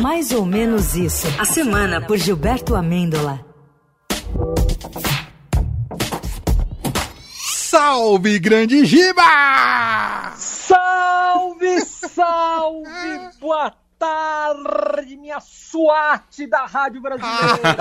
Mais ou menos isso. A semana por Gilberto Amêndola. Salve, grande Giba! Salve, salve, boa tarde, minha SWAT da Rádio Brasileira!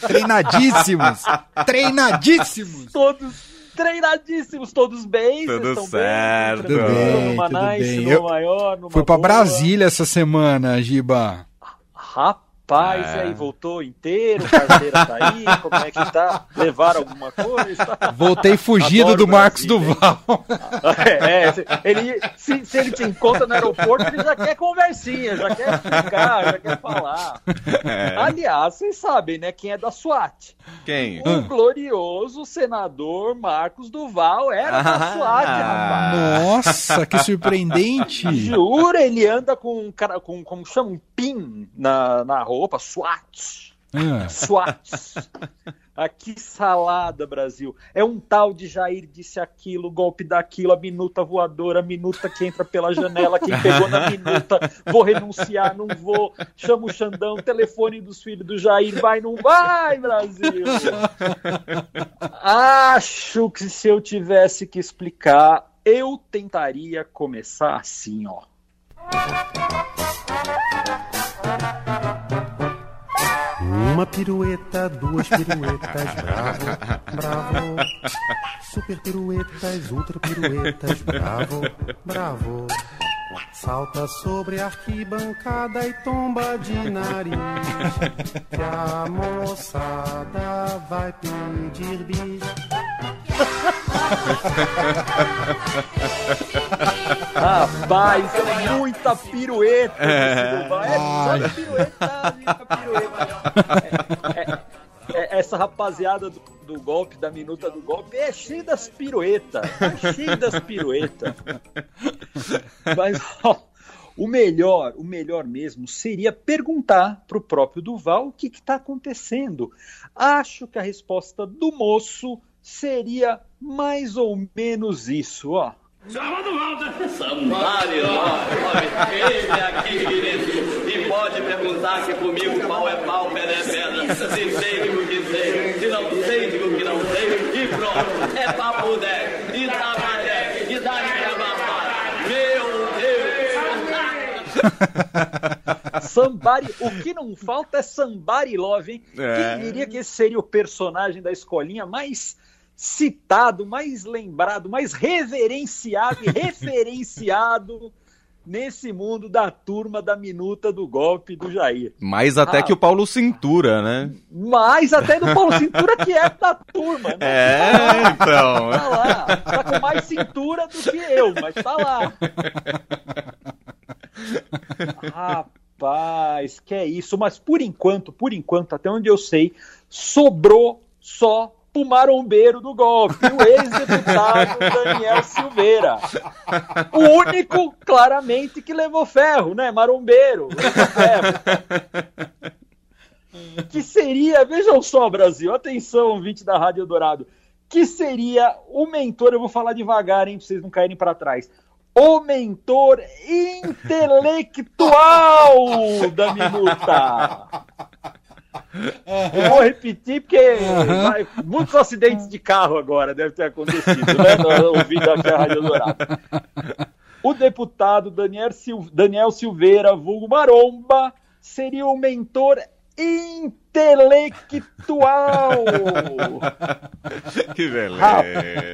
treinadíssimos! Treinadíssimos! Todos treinadíssimos, todos bem? Tudo certo. Tudo bem, numa tudo nice, bem. numa Eu maior, numa Fui pra boa. Brasília essa semana, Giba. Rapaz, É. e aí, voltou inteiro, carteira tá aí, como é que tá? Levaram alguma coisa? Voltei fugido Adoro do Marcos. Duval. É, é, se- ele, se, se ele te encontra no aeroporto, ele já quer conversinha, já quer ficar, já quer falar. É. Aliás, vocês sabem, né, quem é da SWAT? Quem? O glorioso senador Marcos Duval era da Ah. SWAT, rapaz. Nossa, que surpreendente. Jura, ele anda com um cara, com, como chama, um pin na, na roupa, SWAT. Ah, SWAT. Ah, que salada, Brasil. É um tal de Jair disse aquilo, golpe daquilo, a minuta voadora, a minuta que entra pela janela, quem pegou na minuta, vou renunciar, não vou, chama o Xandão, telefone dos filhos do Jair, vai, não vai, Brasil. Acho que se eu tivesse que explicar, eu tentaria começar assim, ó. Pirueta, duas piruetas, bravo, bravo. Super piruetas, ultra piruetas, bravo, bravo. Salta sobre a arquibancada e tomba de nariz. Que a moçada vai pedir bis. Rapaz, é muita pirueta. É. É só pirueta, muita pirueta. É, é, é, essa rapaziada do, do golpe, da minuta do golpe, é cheio das piruetas. É cheio das piruetas. Mas, ó, o melhor, o melhor mesmo seria perguntar pro próprio Duval o que está acontecendo. Acho que a resposta do moço seria mais ou menos isso, ó. Sambari, ele aqui, querido, e pode perguntar aqui comigo qual é pau, pedra é pedra. Se sei, digo que sei, se não sei, digo que não sei, e pronto, é papo 10, e dá maré, e dá minha babá. Meu Deus! Somebody, o que não falta é Somebody Love, hein? É. Quem diria que esse seria o personagem da escolinha mais citado, mais lembrado, mais reverenciado e referenciado nesse mundo da turma da minuta do golpe do Jair. Mais até Ah. que o Paulo Cintura, né? Mais até do Paulo Cintura, que é da turma, né? É, então. Tá lá, tá com mais cintura do que eu, mas tá lá. Rapaz, que é isso. Mas por enquanto, por enquanto, até onde eu sei, sobrou só pro marombeiro do golpe, o ex-deputado Daniel Silveira. O único, claramente, que levou ferro, né? Marombeiro, levou ferro. Que seria, vejam só, Brasil, atenção, ouvinte da Rádio Dourado, que seria o mentor, eu vou falar devagar, hein, pra vocês não caírem para trás. O mentor intelectual da minuta. Eu vou repetir porque vai- muitos acidentes de carro agora devem ter acontecido, né? Ouvindo aqui a Rádio Dourado. O deputado Daniel, Sil- Daniel Silveira, vulgo Maromba, seria o mentor intelectual. Que beleza.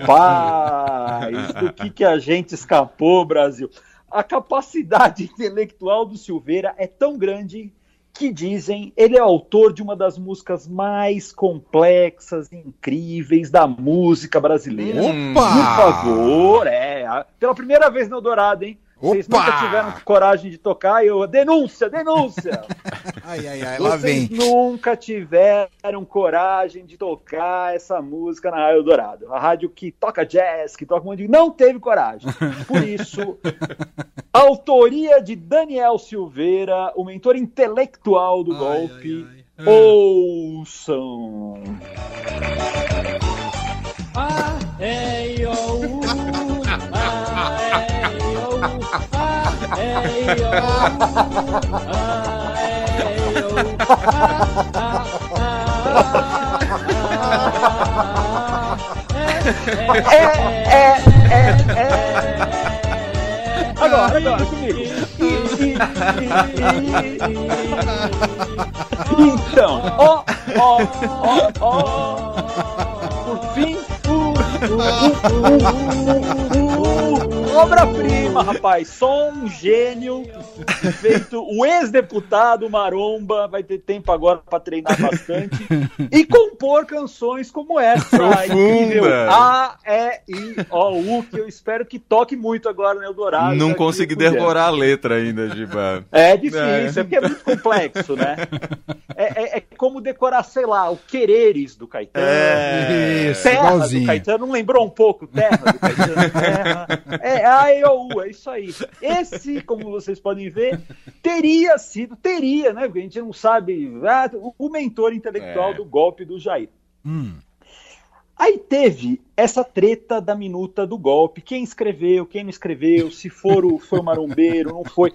Rapaz, do que, que a gente escapou, Brasil? A capacidade intelectual do Silveira é tão grande que dizem ele é autor de uma das músicas mais complexas e incríveis da música brasileira. Hum. Por Opa! favor, é. Pela primeira vez no Dourado, hein? Vocês Opa! nunca tiveram coragem de tocar, eu. Denúncia, denúncia! Ai, ai, ai, lá Vocês vem. nunca tiveram coragem de tocar essa música na Rádio Dourado. A rádio que toca jazz, que toca um monte de... Não teve coragem. Por isso, autoria de Daniel Silveira, o mentor intelectual do golpe. Ouçam! Ei, oh, ah, ei, oh, ah, ah, ah, ah, é, é, é, é. Agora, agora, comigo. Então, ó, ó, ó, ó. Por fim, uh, uh, uh, uh, obra-prima, rapaz. Só um gênio feito. O ex-deputado Maromba vai ter tempo agora para treinar bastante e compor canções como essa. incrível. A, E, I, O, U, que eu espero que toque muito agora no Eldorado. Não consegui decorar a letra ainda, Giba. É difícil, é. Porque é muito complexo, né? É, é- é como decorar, sei lá, o Quereres do Caetano. É. Isso, Terra do igualzinho. Caetano, não lembrou um pouco? Terra do Caetano, terra. É A, E, O, U, é isso aí. Esse, como vocês podem ver, teria sido, teria, né? Porque a gente não sabe, ah, o- o mentor intelectual É. do golpe do Jair. Hum. Aí teve essa treta da minuta do golpe. Quem escreveu, quem não escreveu, se for o, foi o marombeiro, não foi.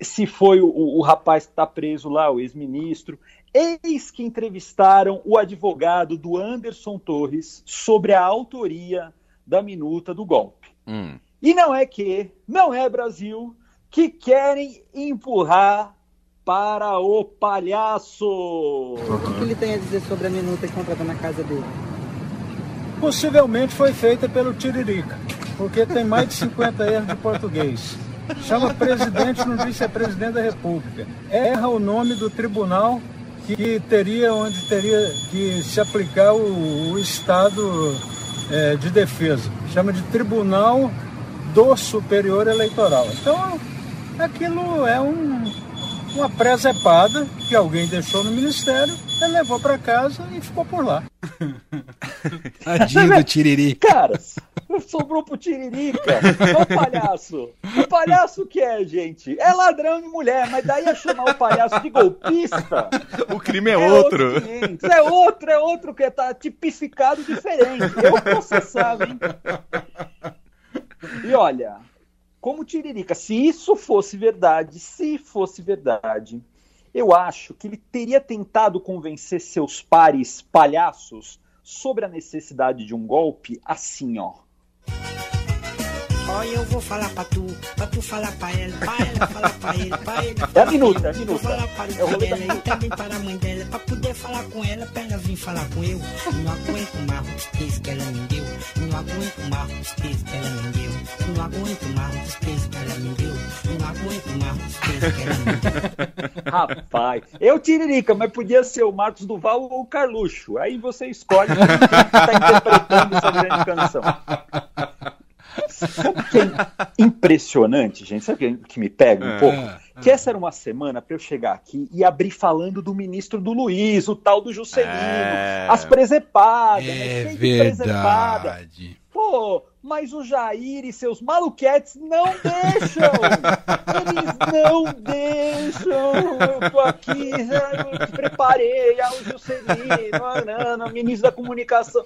Se foi o, o rapaz que está preso lá, o ex-ministro. Eis que entrevistaram o advogado do Anderson Torres sobre a autoria da minuta do golpe. Hum. E não é que, não é Brasil, que querem empurrar para o palhaço. O que ele tem a dizer sobre a minuta encontrada na casa dele? Possivelmente foi feita pelo Tiririca, porque tem mais de 50 erros de português. Chama presidente, não diz se é presidente da República. Erra o nome do tribunal que teria onde teria que se aplicar o, o estado eh, de defesa. Chama de Tribunal do Superior Eleitoral. Então, aquilo é um, uma presepada que alguém deixou no ministério, ele levou para casa e ficou por lá. Tadinho do Tiriri. Cara, sobrou pro Tiririca. Olha o palhaço. O palhaço que é, gente? É ladrão de mulher, mas daí é chamar o palhaço de golpista. O crime é, outro. 500. É outro, é outro que tá tipificado diferente. Eu processava, hein? E olha, como Tiririca, se isso fosse verdade, se fosse verdade, eu acho que ele teria tentado convencer seus pares palhaços sobre a necessidade de um golpe assim, ó. Olha, eu vou falar pra tu, pra tu falar pra ela, pra ela falar pra ele, pra ele É a minuta, pra é a ele, minuta. Vou falar para o o rolê da dela e também para a mãe dela, pra poder falar com ela, pra ela vir falar com eu. Não aguento mais os três que ela me deu, não aguento mais os três que ela me deu, não aguento mais os três que ela me deu, não aguento mais os três que ela me deu. Rapaz, eu Tiririca, mas podia ser o Marcos Duval ou o Carluxo. Aí você escolhe quem está interpretando essa grande canção. Sabe o que é impressionante, gente? Sabe o que- que me pega um É. pouco? Que essa era uma semana para eu chegar aqui e abrir falando do ministro do Luiz, o tal do Juscelino, É. as presepadas, né? É Cheio de presepada. verdade. Pô, mas o Jair e seus maluquetes não deixam! Eles não deixam! Eu tô aqui, eu te preparei, ah, o Juscelino, a Nana, o ministro da comunicação.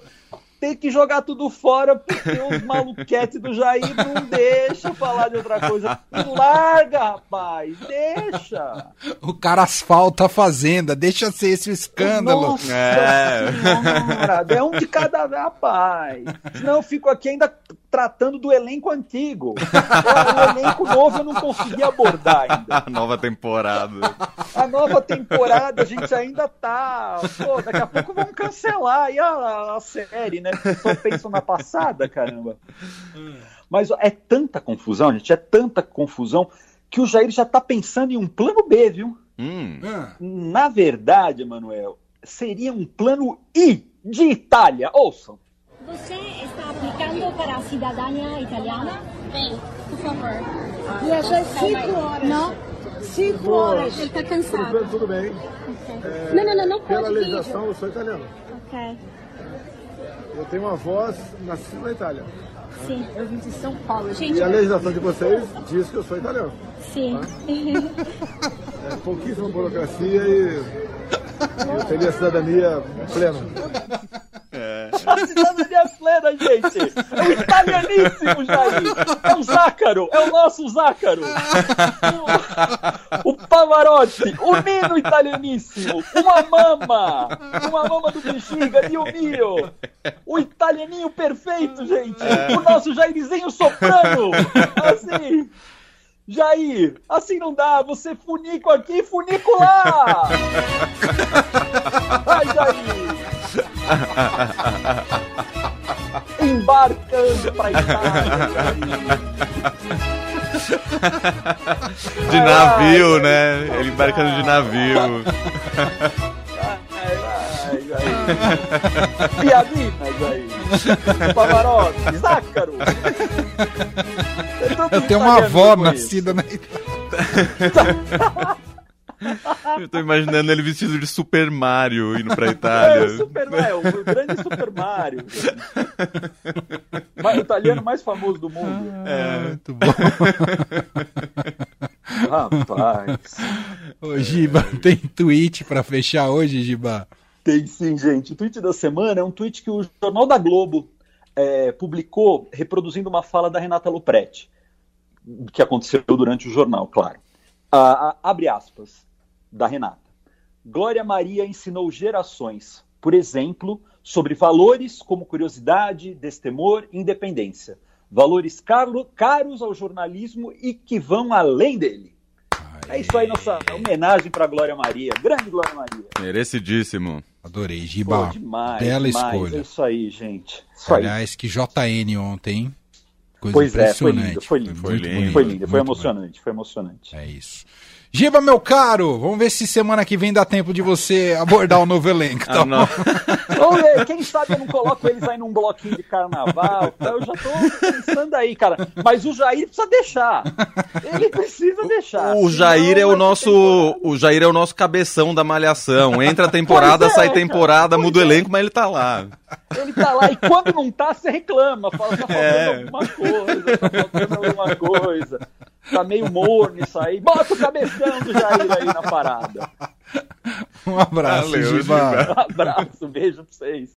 Tem que jogar tudo fora porque os maluquetes do Jair não deixam falar de outra coisa. Larga, rapaz! Deixa! O cara asfalta a fazenda, deixa ser esse o escândalo. Nossa É. senhora, é um de cada vez, rapaz. Senão eu fico aqui ainda tratando do elenco antigo. O elenco novo eu não consegui abordar ainda. A nova temporada. A nova temporada a gente ainda tá. Pô, daqui a pouco vamos cancelar aí a, a série, né? Só pensam na passada, caramba. Mas é tanta confusão, gente, é tanta confusão que o Jair já tá pensando em um plano B, viu? Hum. Na verdade, Emanuel, seria um plano I de Itália. Ouçam. Você para a cidadania italiana? Sim, por favor. Viajou cinco horas. Não? Cinco horas. Ele está cansado. Tudo bem. Não, não, não, não Pela pode vídeo. legislação, eu sou italiano. Ok. Eu tenho uma voz nascida na Itália. Sim, eu vim de São Paulo. Gente, E a legislação de vocês diz que eu sou italiano. sim. É pouquíssima burocracia e eu teria cidadania plena. a cidadania plena, gente. É o italianíssimo Jair. É o Zácaro, é o nosso Zácaro. O, o Pavarotti, o Nino italianíssimo. Uma mama, uma mama do bexiga e o Mio. O italianinho perfeito, gente. O nosso Jairzinho soprano. Assim. Jair, assim não dá, você funico aqui, funico lá! Vai, Jair! Embarcando pra Itália, De navio, né? Ele embarcando de navio. Vai, vai, Jair! Piadina, Jair! Pavarotti, Zácaro! Eu tenho uma avó nascida na Eu tô imaginando ele vestido de Super Mario indo pra Itália. É, o Super Mario, o grande Super Mario. o italiano mais famoso do mundo. É, muito bom. Rapaz. Ô, Giba, tem tweet pra fechar hoje, Giba? Tem sim, gente. O tweet da semana é um tweet que o Jornal da Globo é, publicou reproduzindo uma fala da Renata Lopretti, que aconteceu durante o jornal, claro. Ah, abre aspas, da Renata. Glória Maria ensinou gerações, por exemplo, sobre valores como curiosidade, destemor e independência. Valores caro, caros ao jornalismo e que vão além dele. É isso aí, nossa homenagem para Glória Maria. Grande Glória Maria. Merecidíssimo. Adorei, Giba. Pô, demais, Bela demais. escolha. É isso aí, gente. Isso aí. Aliás, que JN ontem, hein? Coisa Pois é, foi impressionante. lindo, foi lindo. Foi muito lindo. Foi lindo, foi emocionante, foi emocionante. É isso. Giba, meu caro, vamos ver se semana que vem dá tempo de você abordar o novo elenco. Tá Ah, não. Vamos ver, quem sabe eu não coloco eles aí num bloquinho de carnaval. tá? Eu já tô pensando aí, cara. Mas o Jair precisa deixar. Ele precisa deixar. O Jair é o nosso, o Jair é o nosso cabeção da malhação. Entra a temporada, é, sai temporada, muda o é. elenco, mas ele tá lá. Ele tá lá e quando não tá, você reclama. Fala, tá faltando É. alguma coisa, tá faltando alguma coisa. Tá meio morno isso aí. Bota o cabeção do Jair aí na parada. Um abraço, Valeu, Giba. Giba. Um abraço, beijo pra vocês.